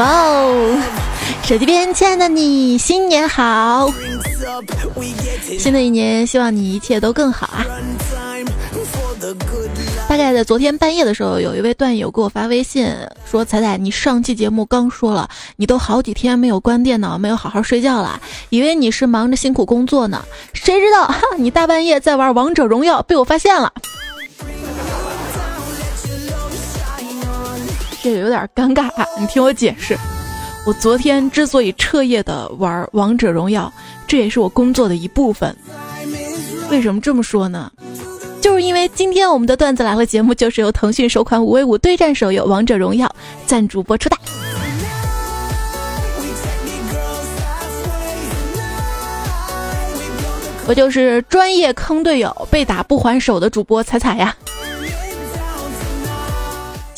哇哦！手机边，亲爱的你，新年好！新的一年，希望你一切都更好啊！大概在昨天半夜的时候，有一位段友给我发微信说：“彩彩，你上期节目刚说了，你都好几天没有关电脑，没有好好睡觉了，以为你是忙着辛苦工作呢，谁知道哈，你大半夜在玩王者荣耀，被我发现了。”这个有点尴尬！你听我解释，我昨天之所以彻夜的玩王者荣耀，这也是我工作的一部分。为什么这么说呢？就是因为今天我们的段子来了节目，就是由腾讯首款五 v 五对战手游《王者荣耀》赞助播出的。我就是专业坑队友、被打不还手的主播彩彩呀。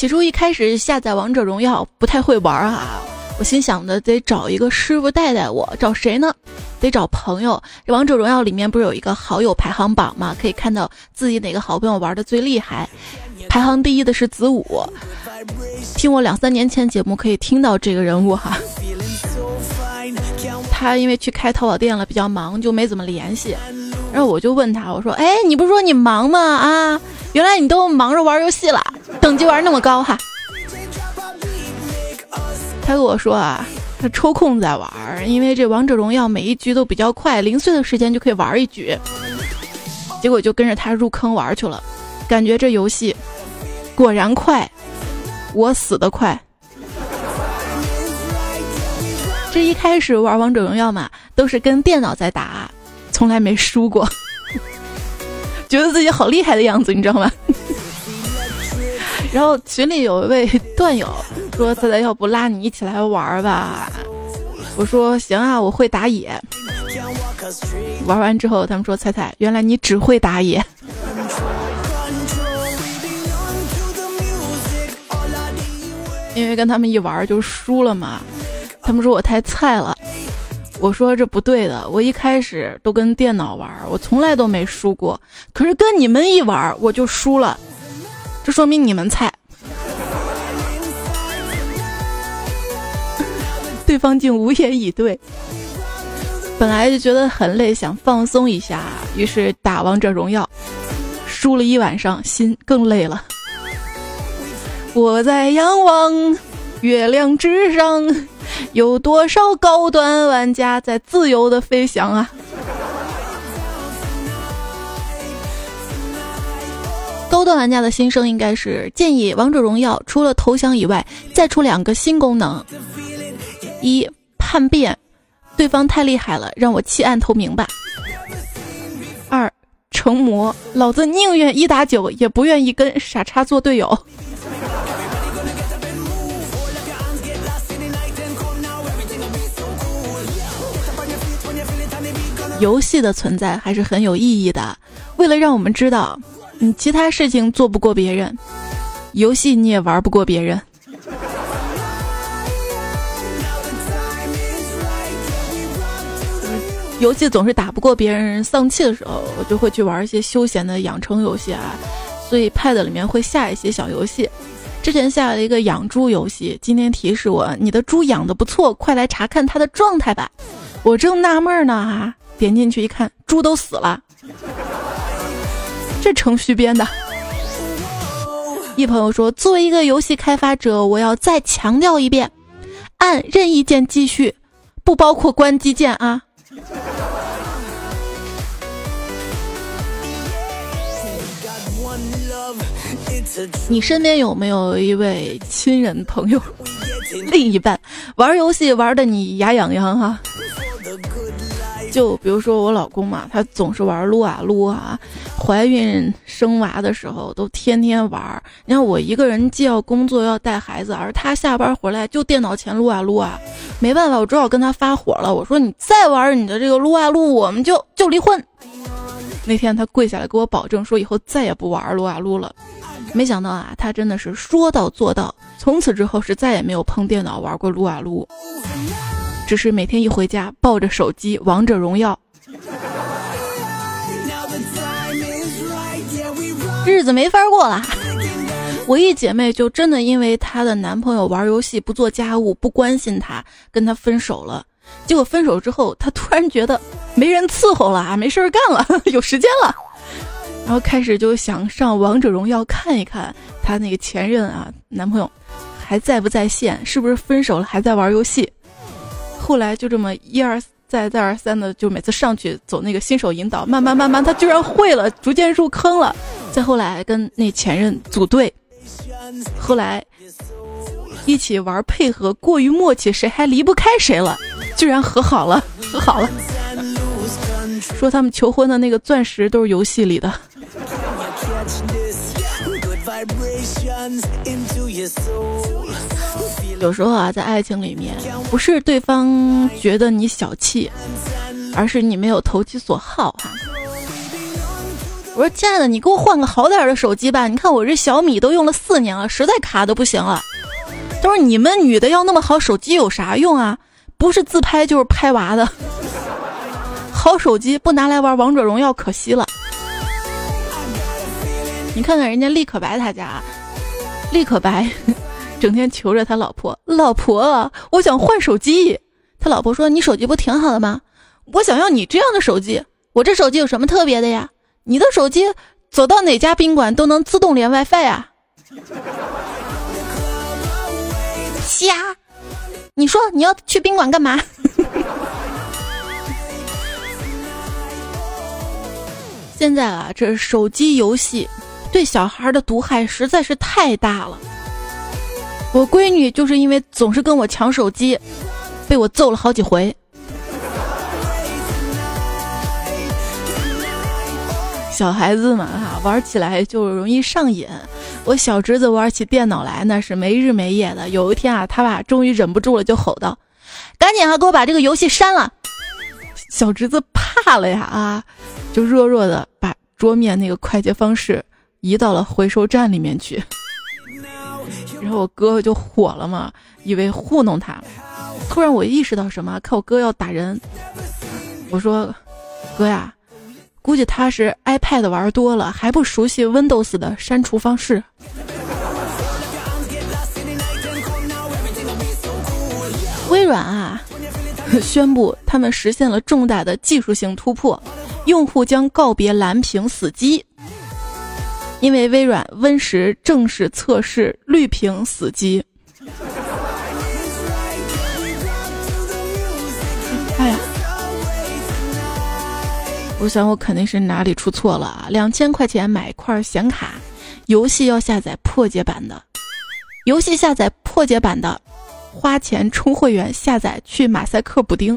起初一开始下载王者荣耀不太会玩啊，我心想的得找一个师傅带带我，找谁呢？得找朋友。王者荣耀里面不是有一个好友排行榜吗？可以看到自己哪个好朋友玩的最厉害，排行第一的是子午。听我两三年前节目可以听到这个人物哈。他因为去开淘宝店了，比较忙，就没怎么联系。然后我就问他，我说：“哎，你不是说你忙吗？啊，原来你都忙着玩游戏了，等级玩那么高哈。”他跟我说啊，他抽空在玩，因为这王者荣耀每一局都比较快，零碎的时间就可以玩一局。结果就跟着他入坑玩去了，感觉这游戏果然快，我死的快。这一开始玩王者荣耀嘛，都是跟电脑在打。从来没输过，觉得自己好厉害的样子，你知道吗？然后群里有一位段友说：“仔仔，要不拉你一起来玩吧？”我说：“行啊，我会打野。”玩完之后，他们说：“彩彩，原来你只会打野。” 因为跟他们一玩就输了嘛，他们说我太菜了。我说这不对的，我一开始都跟电脑玩，我从来都没输过。可是跟你们一玩，我就输了，这说明你们菜。对方竟无言以对。本来就觉得很累，想放松一下，于是打王者荣耀，输了一晚上，心更累了。我在仰望月亮之上。有多少高端玩家在自由的飞翔啊？高端玩家的心声应该是建议王者荣耀除了投降以外，再出两个新功能：一叛变，对方太厉害了，让我弃暗投明吧；二成魔，老子宁愿一打九，也不愿意跟傻叉做队友。游戏的存在还是很有意义的。为了让我们知道，你其他事情做不过别人，游戏你也玩不过别人。游戏总是打不过别人，丧气的时候，我就会去玩一些休闲的养成游戏啊。所以 Pad 里面会下一些小游戏。之前下了一个养猪游戏，今天提示我你的猪养的不错，快来查看它的状态吧。我正纳闷呢哈。点进去一看，猪都死了，这程序编的。一朋友说，作为一个游戏开发者，我要再强调一遍，按任意键继续，不包括关机键啊。你身边有没有一位亲人朋友、另一半玩游戏玩的你牙痒痒哈？就比如说我老公嘛，他总是玩撸啊撸啊，怀孕生娃的时候都天天玩。你看我一个人既要工作又要带孩子，而他下班回来就电脑前撸啊撸啊，没办法，我只好跟他发火了。我说你再玩你的这个撸啊撸，我们就就离婚。那天他跪下来给我保证说以后再也不玩撸啊撸了。没想到啊，他真的是说到做到，从此之后是再也没有碰电脑玩过撸啊撸。只是每天一回家抱着手机王者荣耀，日子没法过了。我一姐妹就真的因为她的男朋友玩游戏不做家务不关心她，跟她分手了。结果分手之后，她突然觉得没人伺候了啊，没事儿干了，有时间了，然后开始就想上王者荣耀看一看她那个前任啊男朋友还在不在线，是不是分手了还在玩游戏。后来就这么一而再再而三的，就每次上去走那个新手引导，慢慢慢慢他居然会了，逐渐入坑了。再后来跟那前任组队，后来一起玩配合过于默契，谁还离不开谁了，居然和好了，和好了。说他们求婚的那个钻石都是游戏里的。有时候啊，在爱情里面，不是对方觉得你小气，而是你没有投其所好哈。我说亲爱的，你给我换个好点的手机吧。你看我这小米都用了四年了，实在卡的不行了。他说你们女的要那么好手机有啥用啊？不是自拍就是拍娃的。好手机不拿来玩王者荣耀可惜了。你看看人家立可白他家，立可白 整天求着他老婆，老婆我想换手机。他老婆说你手机不挺好的吗？我想要你这样的手机。我这手机有什么特别的呀？你的手机走到哪家宾馆都能自动连 WiFi 啊？瞎！你说你要去宾馆干嘛？现在啊，这手机游戏对小孩的毒害实在是太大了。我闺女就是因为总是跟我抢手机，被我揍了好几回。小孩子嘛，哈，玩起来就容易上瘾。我小侄子玩起电脑来那是没日没夜的。有一天啊，他爸终于忍不住了，就吼道：“赶紧啊，给我把这个游戏删了！”小侄子怕了呀，啊，就弱弱的把桌面那个快捷方式移到了回收站里面去。然后我哥哥就火了嘛，以为糊弄他。突然我意识到什么，看我哥要打人，我说：“哥呀。”估计他是 iPad 玩多了，还不熟悉 Windows 的删除方式。微软啊，宣布他们实现了重大的技术性突破，用户将告别蓝屏死机。因为微软 Win 十正式测试绿屏死机。哎呀！我想我肯定是哪里出错了啊！两千块钱买一块显卡，游戏要下载破解版的，游戏下载破解版的，花钱充会员下载去马赛克补丁。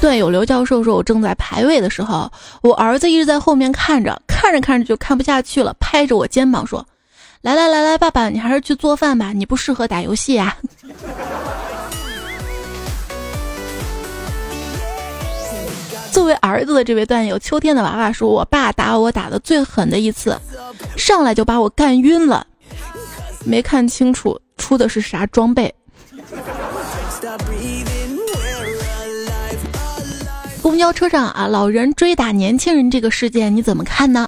段友刘教授说：“我正在排位的时候，我儿子一直在后面看着，看着看着就看不下去了，拍着我肩膀说。”来来来来，爸爸，你还是去做饭吧，你不适合打游戏呀。作为儿子的这位段友，秋天的娃娃说：“我爸打我打的最狠的一次，上来就把我干晕了，没看清楚出的是啥装备。”交车上啊，老人追打年轻人这个事件你怎么看呢？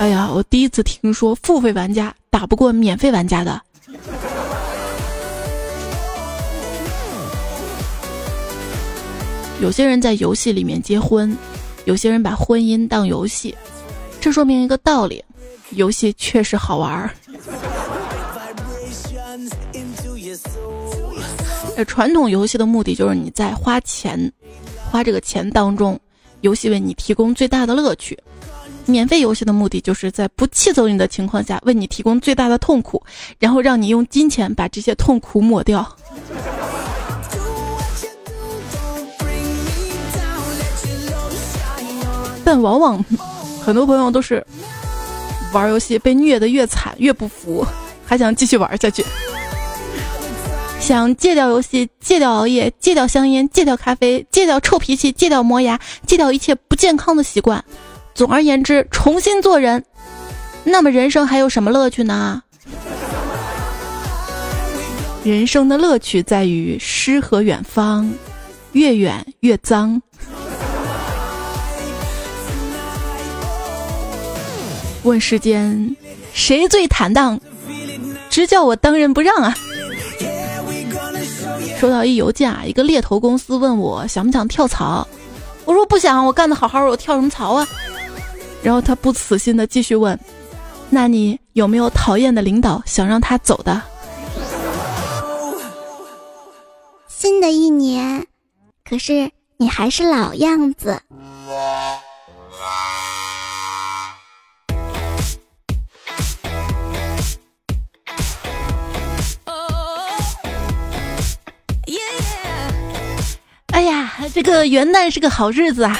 哎呀，我第一次听说付费玩家打不过免费玩家的。有些人在游戏里面结婚，有些人把婚姻当游戏，这说明一个道理：游戏确实好玩儿。传统游戏的目的就是你在花钱，花这个钱当中，游戏为你提供最大的乐趣。免费游戏的目的就是在不气走你的情况下，为你提供最大的痛苦，然后让你用金钱把这些痛苦抹掉。但往往很多朋友都是玩游戏被虐的越惨越不服，还想继续玩下去，想戒掉游戏、戒掉熬夜、戒掉香烟、戒掉咖啡、戒掉臭脾气、戒掉磨牙、戒掉一切不健康的习惯。总而言之，重新做人，那么人生还有什么乐趣呢？人生的乐趣在于诗和远方，越远越脏。问世间谁最坦荡，直叫我当仁不让啊！收到一邮件啊，一个猎头公司问我想不想跳槽，我说不想，我干的好好的，我跳什么槽啊？然后他不死心的继续问，那你有没有讨厌的领导想让他走的？新的一年，可是你还是老样子。这个元旦是个好日子啊，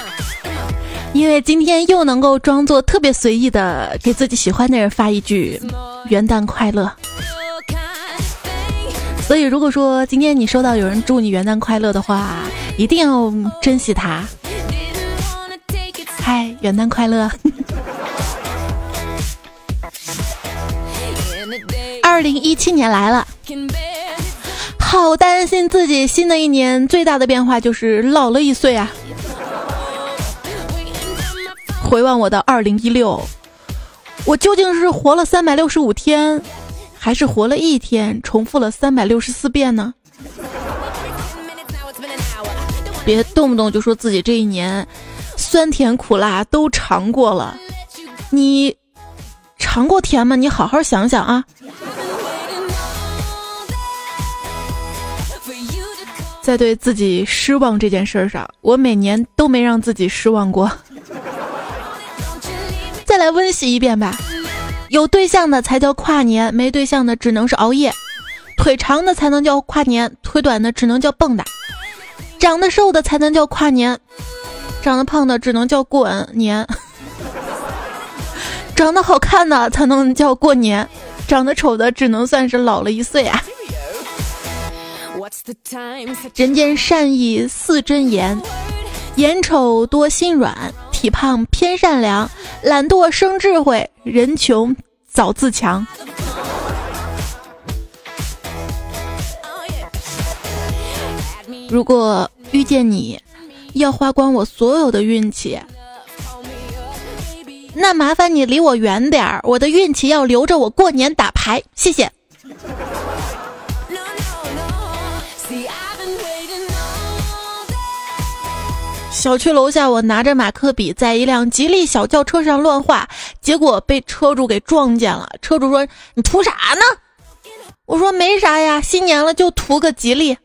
因为今天又能够装作特别随意的给自己喜欢的人发一句“元旦快乐”。所以，如果说今天你收到有人祝你元旦快乐的话，一定要珍惜他。嗨，元旦快乐！二零一七年来了。好担心自己新的一年最大的变化就是老了一岁啊！回望我的二零一六，我究竟是活了三百六十五天，还是活了一天，重复了三百六十四遍呢？别动不动就说自己这一年酸甜苦辣都尝过了，你尝过甜吗？你好好想想啊！在对自己失望这件事上，我每年都没让自己失望过。再来温习一遍吧，有对象的才叫跨年，没对象的只能是熬夜。腿长的才能叫跨年，腿短的只能叫蹦跶。长得瘦的才能叫跨年，长得胖的只能叫过年。长得好看的才能叫过年，长得丑的只能算是老了一岁啊。人间善意似真言，眼丑多心软，体胖偏善良，懒惰生智慧，人穷早自强。如果遇见你，要花光我所有的运气，那麻烦你离我远点儿，我的运气要留着我过年打牌，谢谢。小区楼下，我拿着马克笔在一辆吉利小轿车上乱画，结果被车主给撞见了。车主说：“你图啥呢？”我说：“没啥呀，新年了就图个吉利。”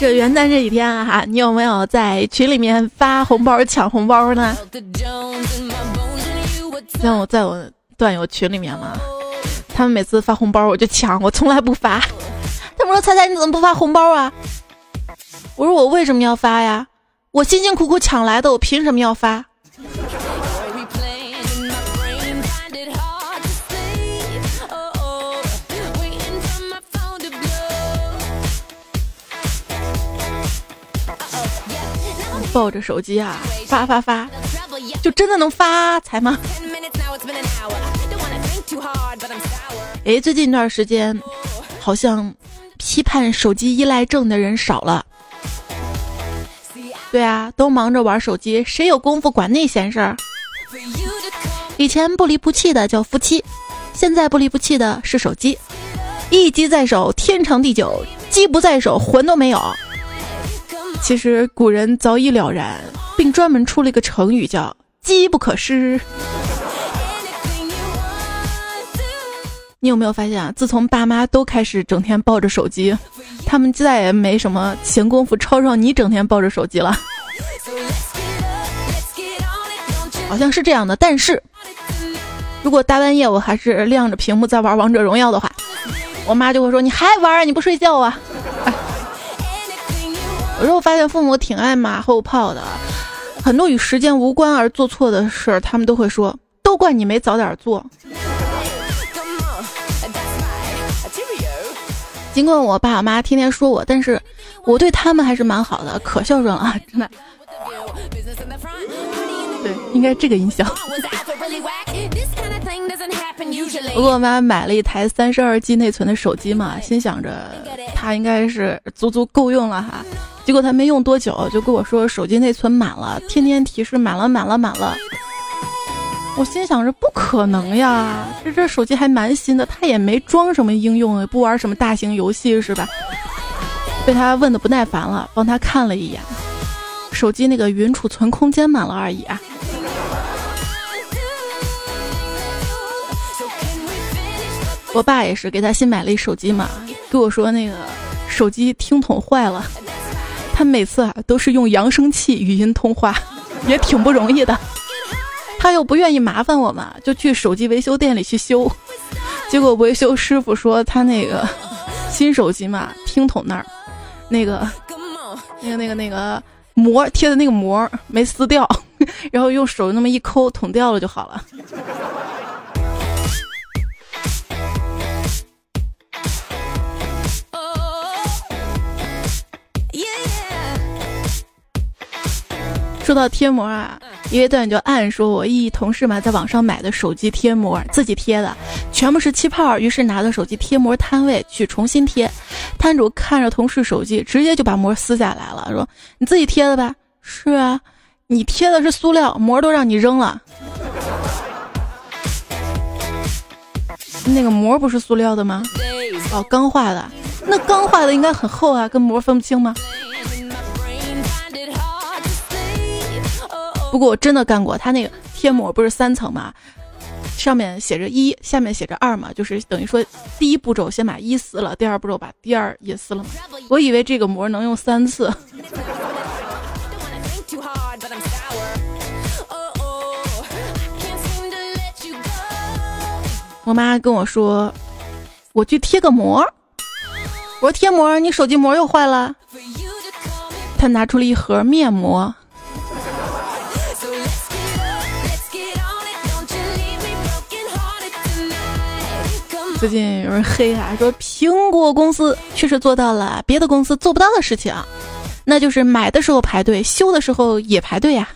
这元旦这几天啊，你有没有在群里面发红包抢红包呢？像我在我段友群里面嘛，他们每次发红包我就抢，我从来不发。他们说：“猜猜你怎么不发红包啊？”我说：“我为什么要发呀？我辛辛苦苦抢来的，我凭什么要发？”抱着手机啊，发发发，就真的能发财吗？哎，最近一段时间，好像。批判手机依赖症的人少了，对啊，都忙着玩手机，谁有功夫管那闲事儿？以前不离不弃的叫夫妻，现在不离不弃的是手机。一机在手，天长地久；机不在手，魂都没有。其实古人早已了然，并专门出了一个成语叫“机不可失”。你有没有发现啊？自从爸妈都开始整天抱着手机，他们再也没什么闲工夫吵吵你整天抱着手机了。好像是这样的，但是如果大半夜我还是亮着屏幕在玩王者荣耀的话，我妈就会说：“你还玩啊？你不睡觉啊？”有时候发现父母挺爱马后炮的，很多与时间无关而做错的事儿，他们都会说：“都怪你没早点做。”尽管我爸我妈天天说我，但是我对他们还是蛮好的，可孝顺了，真的。对，应该这个音响。我给我妈买了一台三十二 G 内存的手机嘛，心想着它应该是足足够用了哈。结果他没用多久就跟我说手机内存满了，天天提示满了满了满了。我心想着不可能呀，这这手机还蛮新的，他也没装什么应用，也不玩什么大型游戏是吧？被他问的不耐烦了，帮他看了一眼，手机那个云储存空间满了而已啊。我爸也是给他新买了一手机嘛，跟我说那个手机听筒坏了，他每次啊都是用扬声器语音通话，也挺不容易的。他又不愿意麻烦我嘛，就去手机维修店里去修。结果维修师傅说他那个新手机嘛，听筒那儿那个那个那个那个膜贴的那个膜没撕掉，然后用手那么一抠，捅掉了就好了。说到贴膜啊，一位段友就暗说我一同事嘛，在网上买的手机贴膜，自己贴的，全部是气泡。于是拿到手机贴膜摊位去重新贴，摊主看着同事手机，直接就把膜撕下来了，说：“你自己贴的吧？”“是啊，你贴的是塑料膜，都让你扔了。”那个膜不是塑料的吗？哦，钢化的，那钢化的应该很厚啊，跟膜分不清吗？不过我真的干过，它那个贴膜不是三层嘛，上面写着一，下面写着二嘛，就是等于说第一步骤先把一撕了，第二步骤把第二也撕了嘛。我以为这个膜能用三次。我妈跟我说，我去贴个膜。我说贴膜，你手机膜又坏了。她拿出了一盒面膜。最近有人黑啊，说苹果公司确实做到了别的公司做不到的事情，那就是买的时候排队，修的时候也排队呀。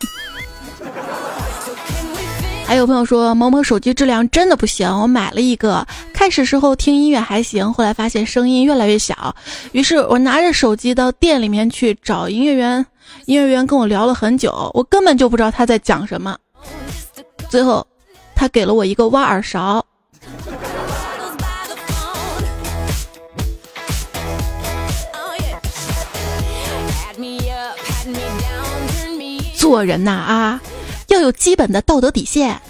还有朋友说某某手机质量真的不行，我买了一个，开始时候听音乐还行，后来发现声音越来越小，于是我拿着手机到店里面去找营业员，营业员跟我聊了很久，我根本就不知道他在讲什么，最后他给了我一个挖耳勺。做人呐啊，要有基本的道德底线。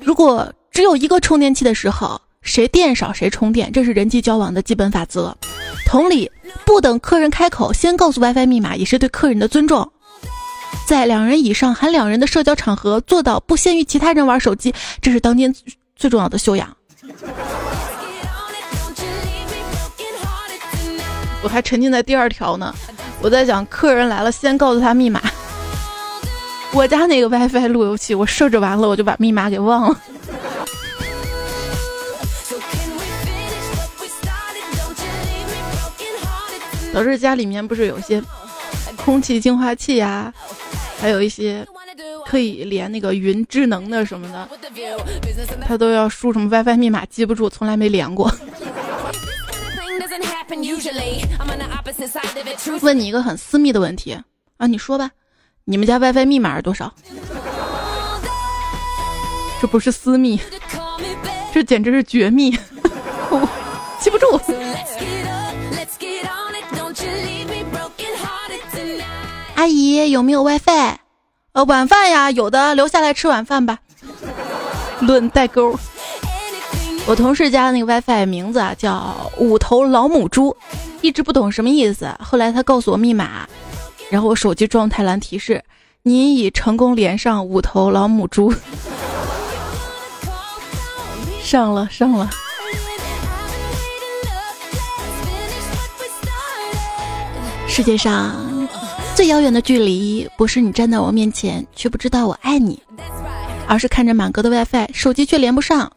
如果只有一个充电器的时候，谁电少谁充电，这是人际交往的基本法则。同理，不等客人开口先告诉 WiFi 密码，也是对客人的尊重。在两人以上含两人的社交场合，做到不先于其他人玩手机，这是当今最重要的修养。我还沉浸在第二条呢，我在讲客人来了先告诉他密码。我家那个 WiFi 路由器，我设置完了，我就把密码给忘了。导致家里面不是有些空气净化器呀，还有一些可以连那个云智能的什么的，他都要输什么 WiFi 密码，记不住，从来没连过。问你一个很私密的问题啊，你说吧。你们家 WiFi 密码是多少？这不是私密，这简直是绝密，记不住。阿姨有没有 WiFi？呃，晚饭呀，有的，留下来吃晚饭吧。论代沟。我同事家的那个 WiFi 名字啊叫五头老母猪，一直不懂什么意思。后来他告诉我密码。然后我手机状态栏提示：“您已成功连上五头老母猪。”上了上了。世界上最遥远的距离，不是你站在我面前却不知道我爱你，而是看着满格的 WiFi，手机却连不上。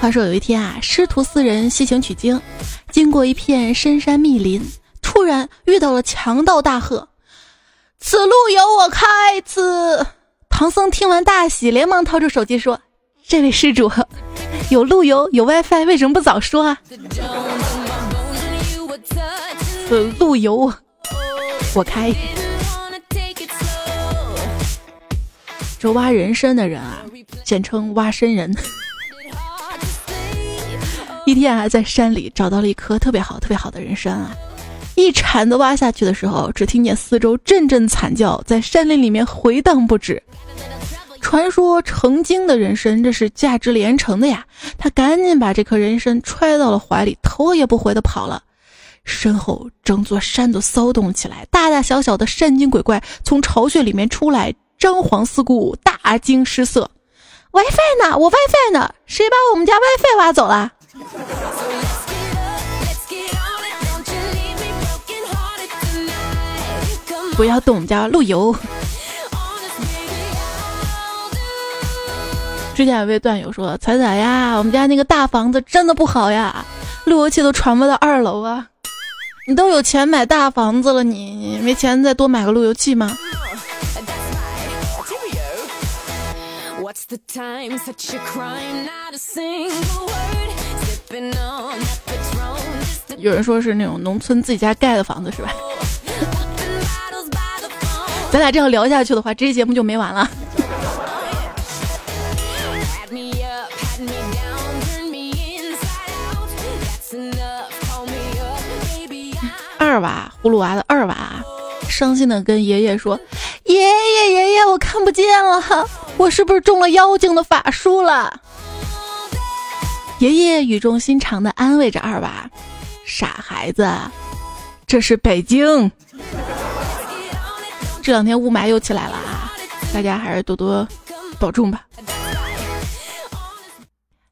话说有一天啊，师徒四人西行取经，经过一片深山密林，突突然遇到了强盗大喝：“此路由我开！”此唐僧听完大喜，连忙掏出手机说：“这位施主，有路由，有 WiFi，为什么不早说啊？”此路由我开。这挖人参的人啊，简称挖参人。一天啊，在山里找到了一颗特别好、特别好的人参啊，一铲子挖下去的时候，只听见四周阵阵惨叫，在山林里面回荡不止。传说成精的人参，这是价值连城的呀！他赶紧把这颗人参揣到了怀里，头也不回的跑了。身后整座山都骚动起来，大大小小的山精鬼怪从巢穴里面出来。张皇四顾大惊失色，WiFi 呢？我 WiFi 呢？谁把我们家 WiFi 挖走了？不要动我们家路由。之前有位段友说：“彩彩呀，我们家那个大房子真的不好呀，路由器都传不到二楼啊！你都有钱买大房子了，你没钱再多买个路由器吗？”有人说是那种农村自己家盖的房子是吧？咱俩这样聊下去的话，这期节目就没完了。二娃，葫芦娃的二娃，伤心的跟爷爷说：“爷爷，爷爷，我看不见了。”我是不是中了妖精的法术了？爷爷语重心长地安慰着二娃：“傻孩子，这是北京，这两天雾霾又起来了啊，大家还是多多保重吧。”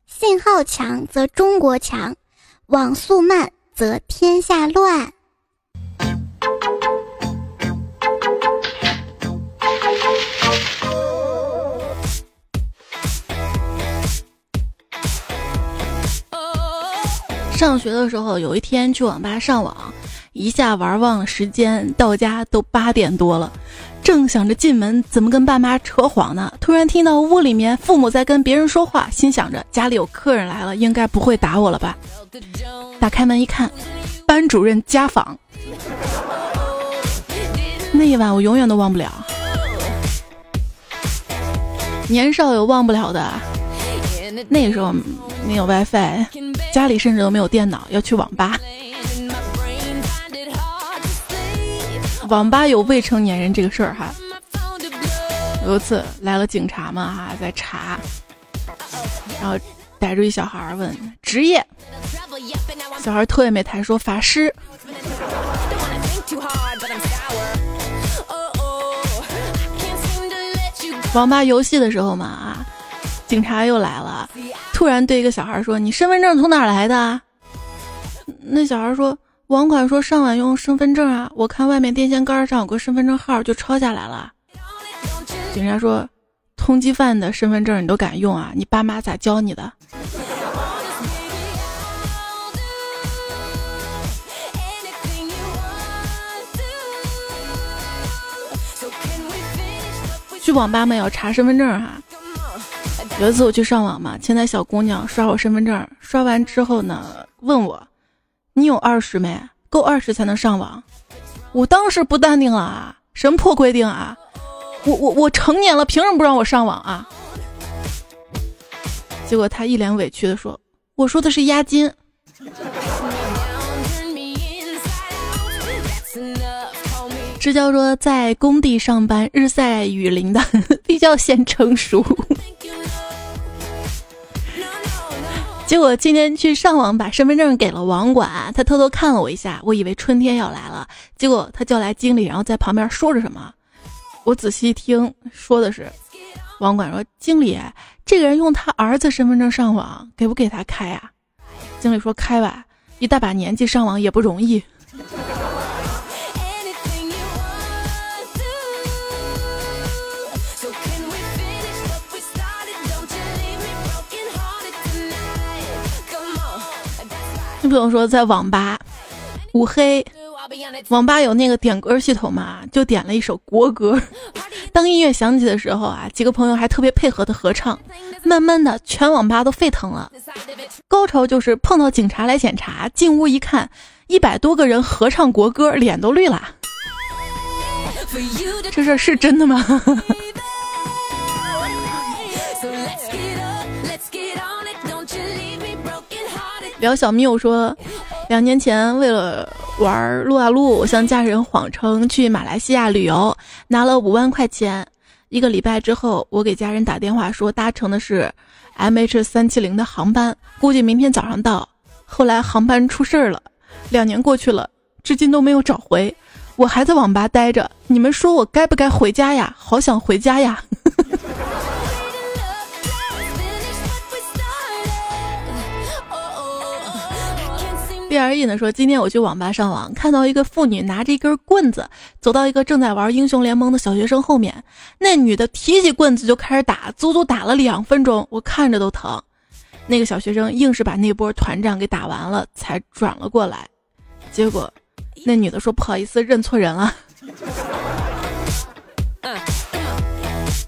信号强则中国强，网速慢则天下乱。上学的时候，有一天去网吧上网，一下玩忘了时间，到家都八点多了。正想着进门怎么跟爸妈扯谎呢，突然听到屋里面父母在跟别人说话，心想着家里有客人来了，应该不会打我了吧？打开门一看，班主任家访。那一晚我永远都忘不了。年少有忘不了的，那时候没有 WiFi。家里甚至都没有电脑，要去网吧。网吧有未成年人这个事儿哈。有一次来了警察嘛哈，在查，然后逮住一小孩问职业，小孩头也没抬说法师。网吧游戏的时候嘛啊，警察又来了。突然对一个小孩说：“你身份证从哪来的？”那小孩说：“网管说上网用身份证啊，我看外面电线杆上有个身份证号，就抄下来了。”警察说：“通缉犯的身份证你都敢用啊？你爸妈咋教你的？”去网吧没有查身份证哈？有一次我去上网嘛，前台小姑娘刷我身份证，刷完之后呢，问我：“你有二十没？够二十才能上网。”我当时不淡定了啊！什么破规定啊！我我我成年了，凭什么不让我上网啊？结果他一脸委屈的说：“我说的是押金。”支教说在工地上班，日晒雨淋的，比较显成熟。结果今天去上网，把身份证给了网管，他偷偷看了我一下，我以为春天要来了。结果他叫来经理，然后在旁边说着什么，我仔细一听，说的是，网管说：“经理，这个人用他儿子身份证上网，给不给他开啊？”经理说：“开吧，一大把年纪上网也不容易。”朋友说在网吧，乌黑网吧有那个点歌系统嘛，就点了一首国歌。当音乐响起的时候啊，几个朋友还特别配合的合唱，慢慢的全网吧都沸腾了。高潮就是碰到警察来检查，进屋一看，一百多个人合唱国歌，脸都绿了。这事是真的吗？聊小缪说，两年前为了玩撸啊撸，向家人谎称去马来西亚旅游，拿了五万块钱。一个礼拜之后，我给家人打电话说搭乘的是 M H 三七零的航班，估计明天早上到。后来航班出事儿了，两年过去了，至今都没有找回。我还在网吧待着，你们说我该不该回家呀？好想回家呀 ！B R E 呢说，今天我去网吧上网，看到一个妇女拿着一根棍子走到一个正在玩英雄联盟的小学生后面，那女的提起棍子就开始打，足足打了两分钟，我看着都疼。那个小学生硬是把那波团战给打完了，才转了过来。结果，那女的说不好意思，认错人了。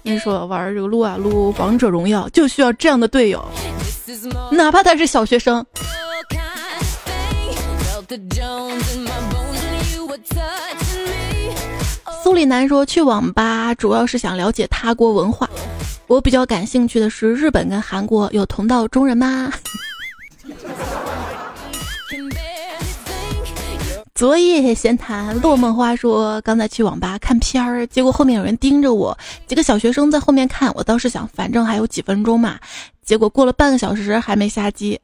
你说玩这个撸啊撸王者荣耀就需要这样的队友，哪怕他是小学生。苏里南说：“去网吧主要是想了解他国文化。我比较感兴趣的是日本跟韩国有同道中人吗？” 昨夜闲谈，落梦花说：“刚才去网吧看片儿，结果后面有人盯着我，几个小学生在后面看。我倒是想，反正还有几分钟嘛。结果过了半个小时还没下机。”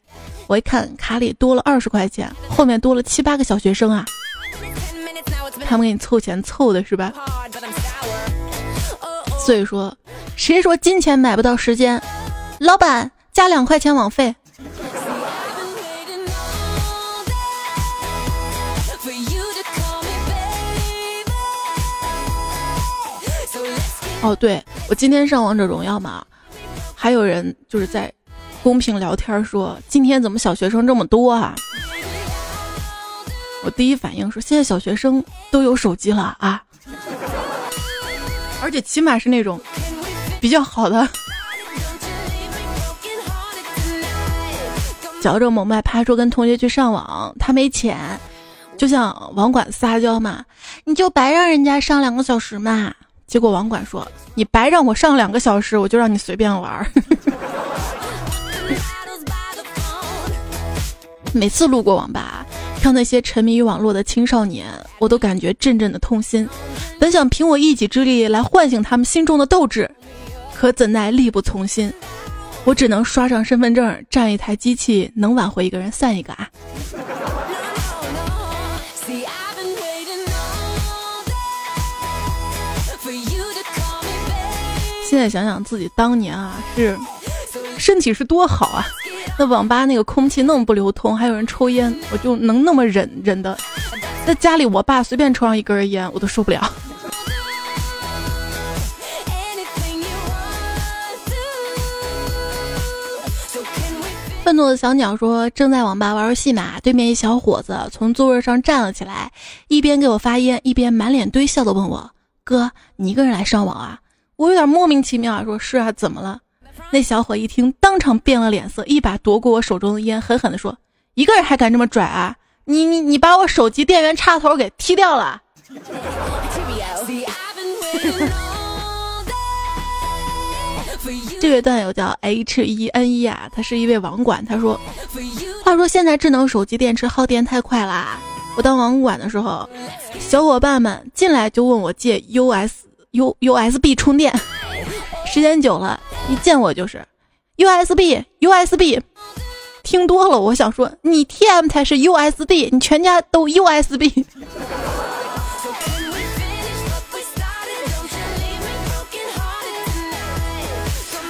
我一看卡里多了二十块钱，后面多了七八个小学生啊，他们给你凑钱凑的是吧？所以说，谁说金钱买不到时间？老板加两块钱网费。哦，对我今天上王者荣耀嘛，还有人就是在。公屏聊天说：“今天怎么小学生这么多啊？”我第一反应说：“现在小学生都有手机了啊，而且起码是那种比较好的。”嚼着萌麦趴说：“跟同学去上网，他没钱，就像网管撒娇嘛，你就白让人家上两个小时嘛。”结果网管说：“你白让我上两个小时，我就让你随便玩。”每次路过网吧，看那些沉迷于网络的青少年，我都感觉阵阵的痛心。本想凭我一己之力来唤醒他们心中的斗志，可怎奈力不从心，我只能刷上身份证，占一台机器，能挽回一个人算一个啊！现在想想自己当年啊，是身体是多好啊！那网吧那个空气那么不流通，还有人抽烟，我就能那么忍忍的。在家里，我爸随便抽上一根烟，我都受不了。愤怒的小鸟说：“正在网吧玩游戏嘛，对面一小伙子从座位上站了起来，一边给我发烟，一边满脸堆笑的问我：‘哥，你一个人来上网啊？’我有点莫名其妙啊，说是啊，怎么了？”那小伙一听，当场变了脸色，一把夺过我手中的烟，狠狠地说：“一个人还敢这么拽啊？你你你把我手机电源插头给踢掉了！”这位段友叫 H E N E 啊，他是一位网管。他说：“话说现在智能手机电池耗电太快啦，我当网管的时候，小伙伴们进来就问我借 U S U U S B 充电。”时间久了，一见我就是 U S B U S B，听多了，我想说你 T M 才是 U S B，你全家都 U S B。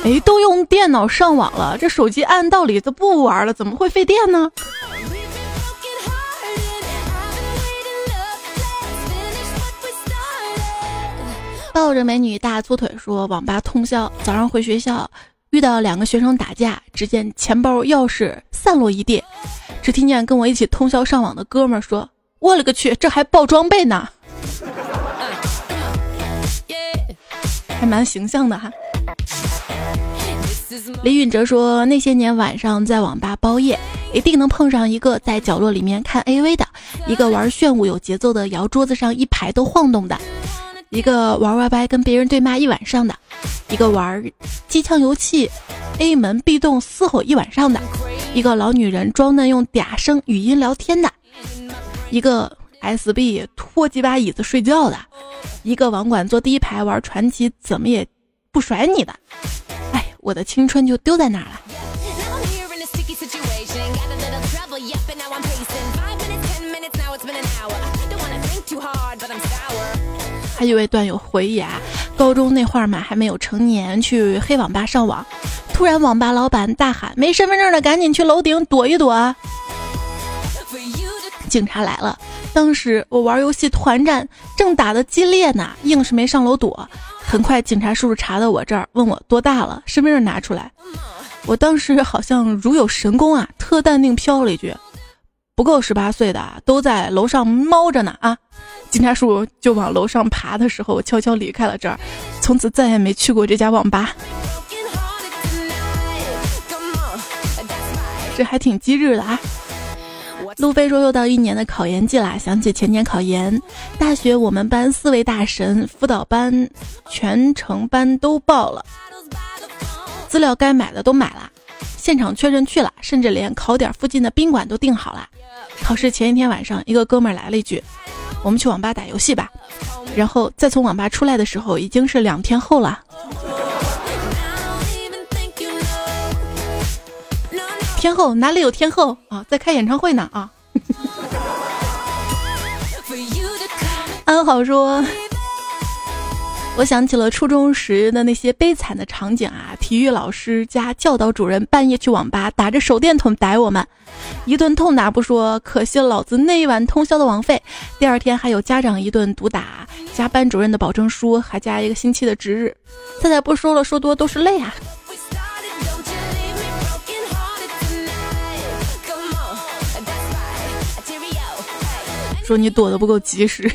哎，都用电脑上网了，这手机按道理都不玩了，怎么会费电呢？抱着美女大粗腿说：“网吧通宵，早上回学校遇到两个学生打架，只见钱包、钥匙散落一地。只听见跟我一起通宵上网的哥们说：‘我勒个去，这还爆装备呢，还蛮形象的哈。李允哲说：“那些年晚上在网吧包夜，一定能碰上一个在角落里面看 AV 的，一个玩炫舞有节奏的摇桌子上一排都晃动的，一个玩 YY 跟别人对骂一晚上的，一个玩机枪游戏 A 门 B 洞嘶吼一晚上的，一个老女人装嫩用嗲声语音聊天的，一个 SB 拖几把椅子睡觉的，一个网管坐第一排玩传奇怎么也不甩你的。”哎我的青春就丢在那儿了。还有位段友回忆啊，高中那会儿嘛，还没有成年，去黑网吧上网，突然网吧老板大喊：“没身份证的赶紧去楼顶躲一躲！”警察来了，当时我玩游戏团战正打得激烈呢，硬是没上楼躲。很快，警察叔叔查到我这儿，问我多大了，身份证拿出来。我当时好像如有神功啊，特淡定飘了一句：“不够十八岁的都在楼上猫着呢啊！”警察叔叔就往楼上爬的时候，我悄悄离开了这儿，从此再也没去过这家网吧。这还挺机智的啊！路飞说：“又到一年的考研季啦，想起前年考研，大学我们班四位大神，辅导班、全程班都报了，资料该买的都买了，现场确认去了，甚至连考点附近的宾馆都订好了。考试前一天晚上，一个哥们儿来了一句：‘我们去网吧打游戏吧。’然后再从网吧出来的时候，已经是两天后了。”天后哪里有天后啊？在开演唱会呢啊！安好说，我想起了初中时的那些悲惨的场景啊！体育老师加教导主任半夜去网吧打着手电筒逮我们，一顿痛打不说，可惜老子那一晚通宵的网费。第二天还有家长一顿毒打，加班主任的保证书，还加一个星期的值日。再再不说了，说多都是泪啊！说你躲得不够及时。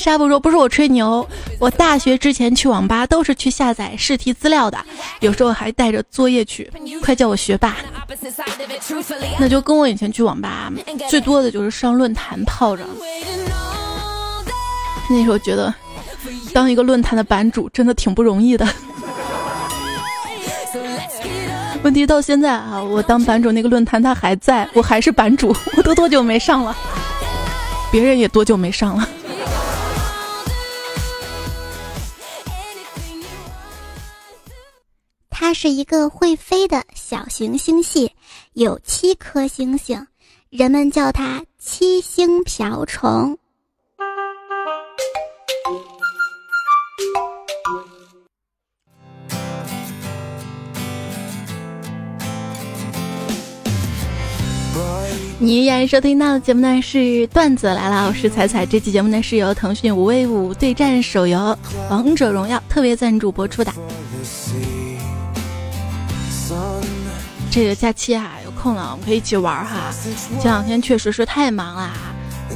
沙布说不是我吹牛，我大学之前去网吧都是去下载试题资料的，有时候还带着作业去。快叫我学霸。那就跟我以前去网吧最多的就是上论坛泡着。那时候觉得当一个论坛的版主真的挺不容易的。问题到现在啊，我当版主那个论坛它还在，我还是版主，我都多久没上了？别人也多久没上了？它是一个会飞的小型星系，有七颗星星，人们叫它七星瓢虫。你依然收听到的节目呢是段子来了，我是彩彩。这期节目呢是由腾讯五 v 五对战手游《王者荣耀》特别赞助播出的。这个假期啊，有空了我们可以一起玩哈。前两天确实是太忙了，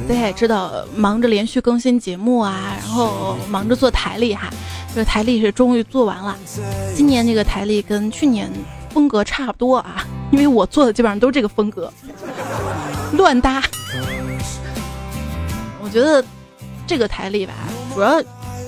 大家也知道，忙着连续更新节目啊，然后忙着做台历哈。这个台历是终于做完了，今年这个台历跟去年风格差不多啊，因为我做的基本上都是这个风格。乱搭，我觉得这个台历吧，主要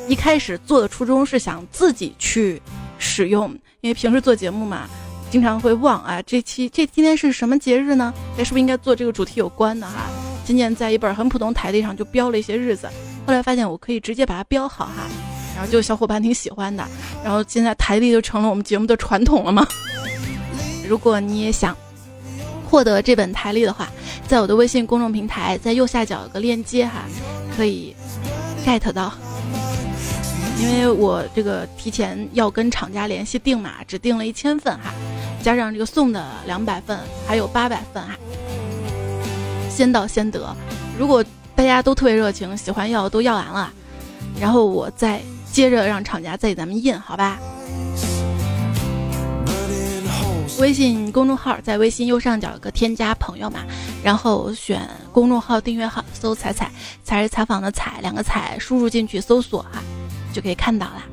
一开始做的初衷是想自己去使用，因为平时做节目嘛，经常会忘啊。这期这今天是什么节日呢？哎，是不是应该做这个主题有关的哈？今年在一本很普通台历上就标了一些日子，后来发现我可以直接把它标好哈，然后就小伙伴挺喜欢的，然后现在台历就成了我们节目的传统了嘛。如果你也想。获得这本台历的话，在我的微信公众平台，在右下角有个链接哈，可以 get 到。因为我这个提前要跟厂家联系订嘛，只订了一千份哈，加上这个送的两百份，还有八百份啊，先到先得。如果大家都特别热情，喜欢要都要完了，然后我再接着让厂家再给咱们印，好吧？微信公众号在微信右上角有个添加朋友嘛，然后选公众号订阅号，搜“彩彩”，才是采访的“采”，两个“彩”，输入进去搜索哈，就可以看到啦。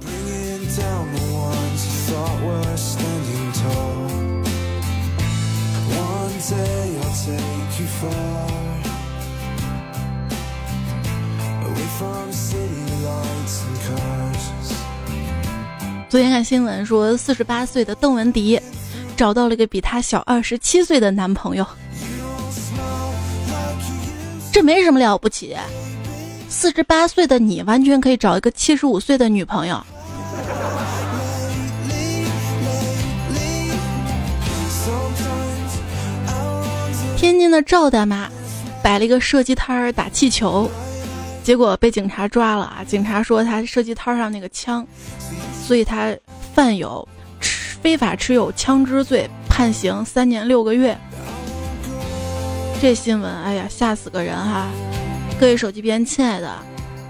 昨天看新闻说，四十八岁的邓文迪。找到了一个比他小二十七岁的男朋友，这没什么了不起。四十八岁的你完全可以找一个七十五岁的女朋友。天津的赵大妈摆了一个射击摊儿打气球，结果被警察抓了啊！警察说他射击摊上那个枪，所以他犯有。非法持有枪支罪，判刑三年六个月。这新闻，哎呀，吓死个人哈！各位手机边亲爱的，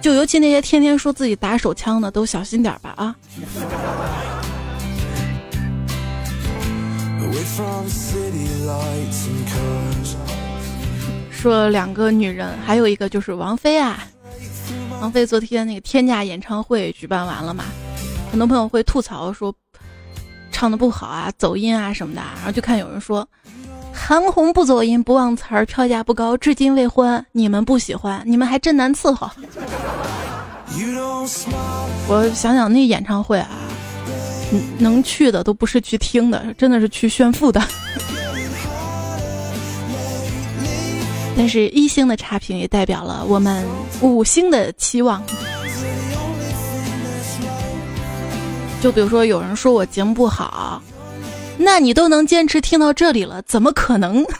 就尤其那些天天说自己打手枪的，都小心点吧啊！说两个女人，还有一个就是王菲啊。王菲昨天那个天价演唱会举办完了嘛？很多朋友会吐槽说。唱的不好啊，走音啊什么的，然后就看有人说，韩红不走音不忘词儿，票价不高，至今未婚。你们不喜欢，你们还真难伺候。我想想那演唱会啊，能去的都不是去听的，真的是去炫富的。但是一星的差评也代表了我们五星的期望。就比如说，有人说我节目不好，那你都能坚持听到这里了，怎么可能？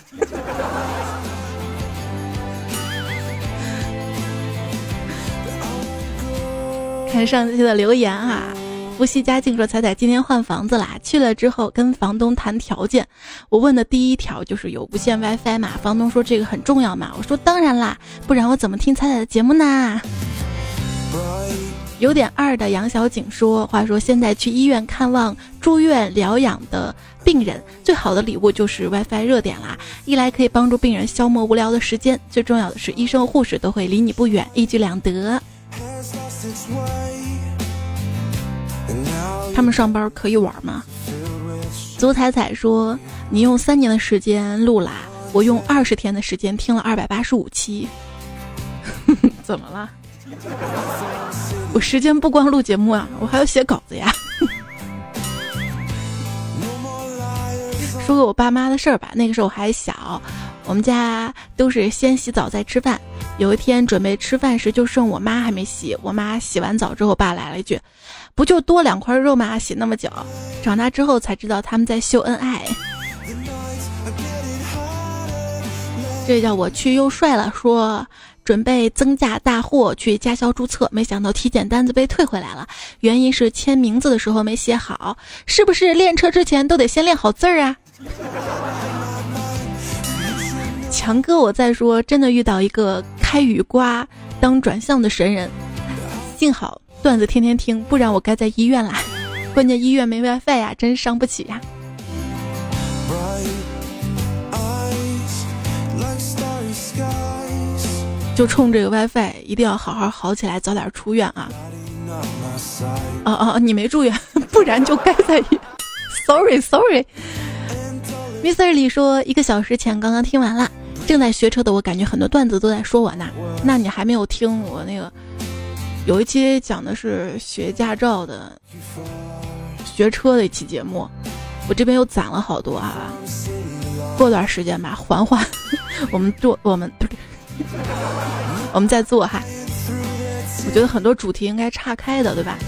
看上期的留言啊，伏羲家境说：“彩彩今天换房子啦，去了之后跟房东谈条件，我问的第一条就是有无线 WiFi 嘛，房东说这个很重要嘛，我说当然啦，不然我怎么听彩彩的节目呢？”有点二的杨小景说：“话说现在去医院看望住院疗养的病人，最好的礼物就是 WiFi 热点啦。一来可以帮助病人消磨无聊的时间，最重要的是医生护士都会离你不远，一举两得。他们上班可以玩吗？”足彩彩说：“你用三年的时间录啦，我用二十天的时间听了二百八十五期，怎么了？”我时间不光录节目啊，我还要写稿子呀。说个我爸妈的事儿吧。那个时候我还小，我们家都是先洗澡再吃饭。有一天准备吃饭时，就剩我妈还没洗。我妈洗完澡之后，我爸来了一句：“不就多两块肉吗？洗那么久。”长大之后才知道他们在秀恩爱。这叫我去又帅了。说。准备增驾大货去驾校注册，没想到体检单子被退回来了，原因是签名字的时候没写好。是不是练车之前都得先练好字儿啊？强哥，我再说，真的遇到一个开雨刮当转向的神人，幸好段子天天听，不然我该在医院啦。关键医院没 WiFi 呀，真伤不起呀。就冲这个 WiFi，一定要好好好起来，早点出院啊！哦哦，你没住院，不然就该在。Sorry Sorry。Mr 李说，一个小时前刚刚听完了，正在学车的我感觉很多段子都在说我呢。那你还没有听我那个有一期讲的是学驾照的学车的一期节目，我这边又攒了好多啊。过段时间吧，缓缓，我们做我们不是。我们在做哈，我觉得很多主题应该岔开的，对吧？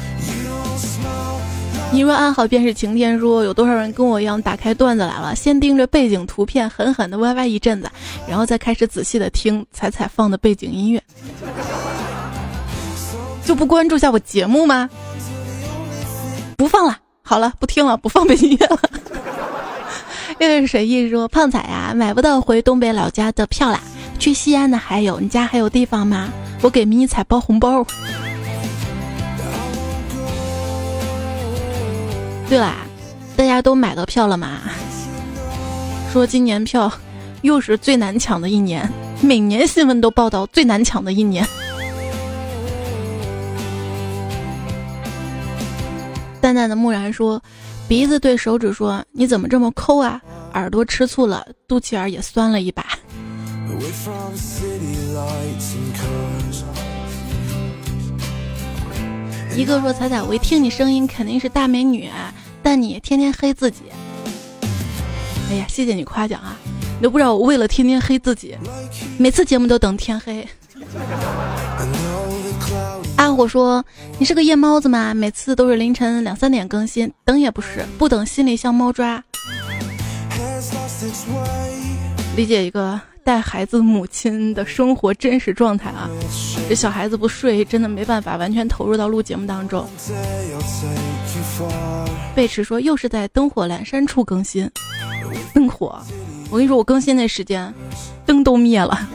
你若安好便是晴天，说有多少人跟我一样打开段子来了，先盯着背景图片狠狠的歪歪一阵子，然后再开始仔细的听彩彩放的背景音乐，就不关注下我节目吗？不放了，好了，不听了，不放背景音乐了。那个是谁意说胖仔呀，买不到回东北老家的票啦。去西安的还有，你家还有地方吗？我给迷彩包红包。对啦，大家都买到票了吗？说今年票又是最难抢的一年，每年新闻都报道最难抢的一年。淡淡的木然说，鼻子对手指说：“你怎么这么抠啊？”耳朵吃醋了，肚脐眼也酸了一把。一个说：“彩彩，我一听你声音肯定是大美女，但你天天黑自己。”哎呀，谢谢你夸奖啊！你都不知道我为了天天黑自己，每次节目都等天黑。阿火说：“你是个夜猫子吗？每次都是凌晨两三点更新，等也不是，不等心里像猫抓。”理解一个。带孩子母亲的生活真实状态啊！这小孩子不睡，真的没办法完全投入到录节目当中。贝驰说又是在灯火阑珊处更新，灯火，我跟你说，我更新那时间，灯都灭了，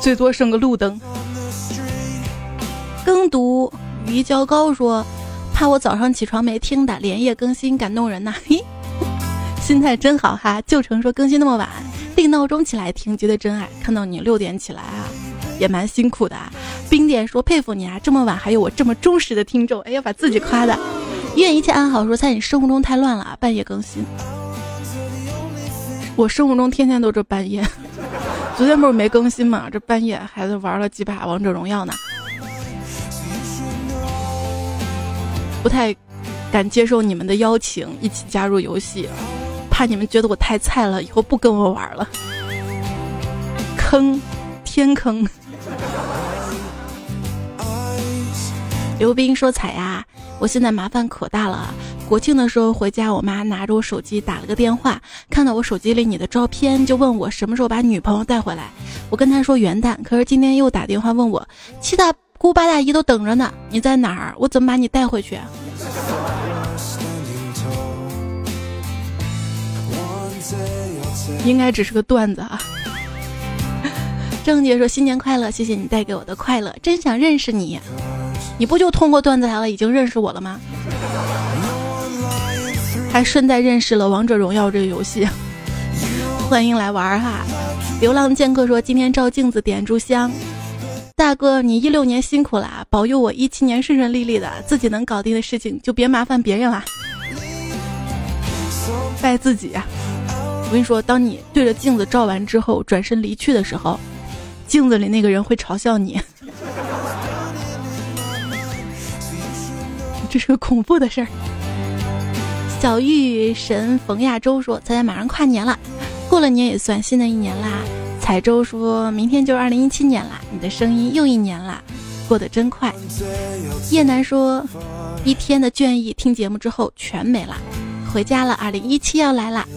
最多剩个路灯。更读于娇高说，怕我早上起床没听的，连夜更新感动人呐，嘿。心态真好哈！旧城说更新那么晚，定闹钟起来听，觉得真爱。看到你六点起来啊，也蛮辛苦的啊。冰点说佩服你啊，这么晚还有我这么忠实的听众。哎呀，把自己夸的。愿一切安好说在你生活中太乱了啊，半夜更新。我生活中天天都这半夜。昨天不是没更新嘛？这半夜还在玩了几把王者荣耀呢。不太敢接受你们的邀请，一起加入游戏。怕你们觉得我太菜了，以后不跟我玩了。坑，天坑。刘斌说：“彩呀，我现在麻烦可大了。国庆的时候回家，我妈拿着我手机打了个电话，看到我手机里你的照片，就问我什么时候把女朋友带回来。我跟她说元旦，可是今天又打电话问我七大姑八大姨都等着呢，你在哪儿？我怎么把你带回去？”应该只是个段子啊！郑姐说新年快乐，谢谢你带给我的快乐，真想认识你。你不就通过段子来了，已经认识我了吗？还顺带认识了王者荣耀这个游戏。欢迎来玩哈！流浪剑客说今天照镜子点炷香。大哥，你一六年辛苦了，保佑我一七年顺顺利利的，自己能搞定的事情就别麻烦别人了。拜自己呀！我跟你说，当你对着镜子照完之后转身离去的时候，镜子里那个人会嘲笑你。这是个恐怖的事儿。小玉神冯亚洲说：“咱家马上跨年了，过了年也算新的一年啦。”彩州说：“明天就是二零一七年啦，你的声音又一年啦，过得真快。”叶楠说：“一天的倦意，听节目之后全没了。”回家了，二零一七要来啦！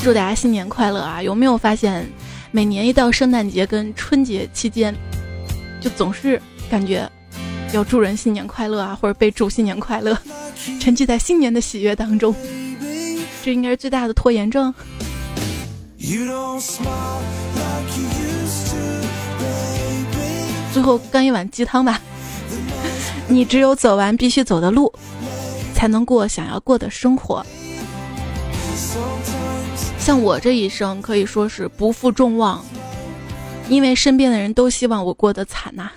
祝大家新年快乐啊！有没有发现，每年一到圣诞节跟春节期间，就总是感觉要祝人新年快乐啊，或者被祝新年快乐，沉浸在新年的喜悦当中，这应该是最大的拖延症。最后干一碗鸡汤吧。你只有走完必须走的路，才能过想要过的生活。像我这一生可以说是不负众望，因为身边的人都希望我过得惨呐。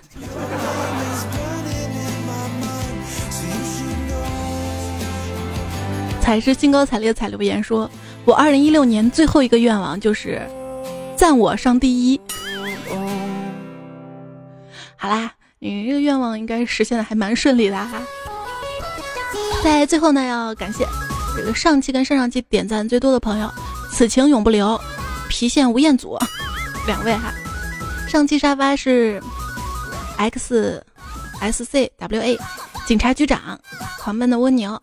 还是兴高采烈彩留言说：“我二零一六年最后一个愿望就是赞我上第一。”好啦。你这个愿望应该实现的还蛮顺利的哈。在最后呢，要感谢这个上期跟上上期点赞最多的朋友，此情永不留，郫县吴彦祖两位哈。上期沙发是 X S C W A 警察局长，狂奔的蜗牛。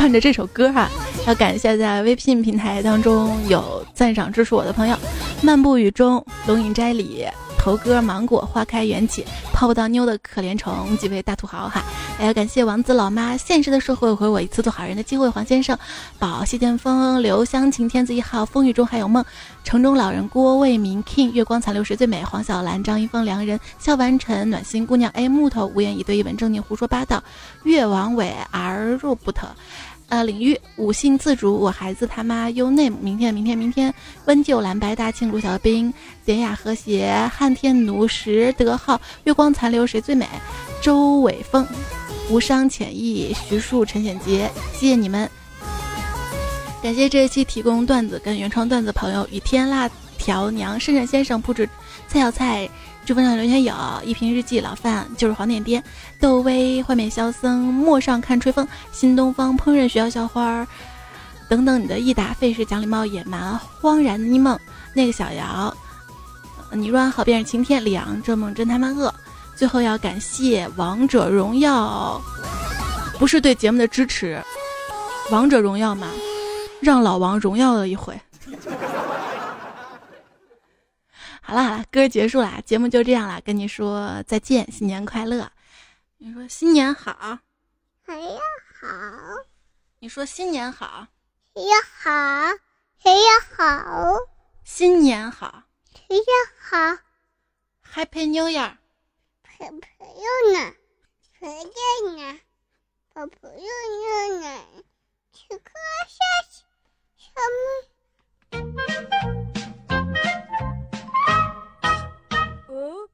伴着这首歌哈。要感谢在微信平台当中有赞赏支持我的朋友：漫步雨中、龙影斋里、头哥、芒果、花开缘起、泡不到妞的可怜虫，几位大土豪哈，还要感谢王子老妈，现实的社会回我一次做好人的机会，黄先生，宝谢剑锋，刘香晴，天子一号，风雨中还有梦，城中老人郭卫民，king，月光残留时最美，黄小兰，张一峰，良人，笑完尘，暖心姑娘，a 木头，无言以对，一本正经胡说八道，越王伟，r robot。呃，领域五性自主，我孩子他妈 u name，明天明天明天，温旧蓝白大庆卢小兵，典雅和谐，汉天奴石德浩，月光残留谁最美？周伟峰，无伤浅意，徐树陈显杰，谢谢你们，感谢这一期提供段子跟原创段子朋友雨天辣条娘，圣圣先生，布置菜小菜。祝分享留言有一瓶日记，老范就是黄点点，窦薇幻面萧僧，陌上看吹风，新东方烹饪学校校花，等等你的益达费时讲礼貌野蛮荒然的梦，那个小姚，你若安好便是晴天，李昂这梦真他妈恶。最后要感谢王者荣耀，不是对节目的支持，王者荣耀嘛，让老王荣耀了一回。好了好了，歌结束了，节目就这样了，跟你说再见，新年快乐。你说新年好，哎呀好。你说新年好，哎呀好，哎呀好。新年好，哎呀好。Happy New Year。朋朋友呢？朋友呢？好朋友呢？去看下小小。Oh,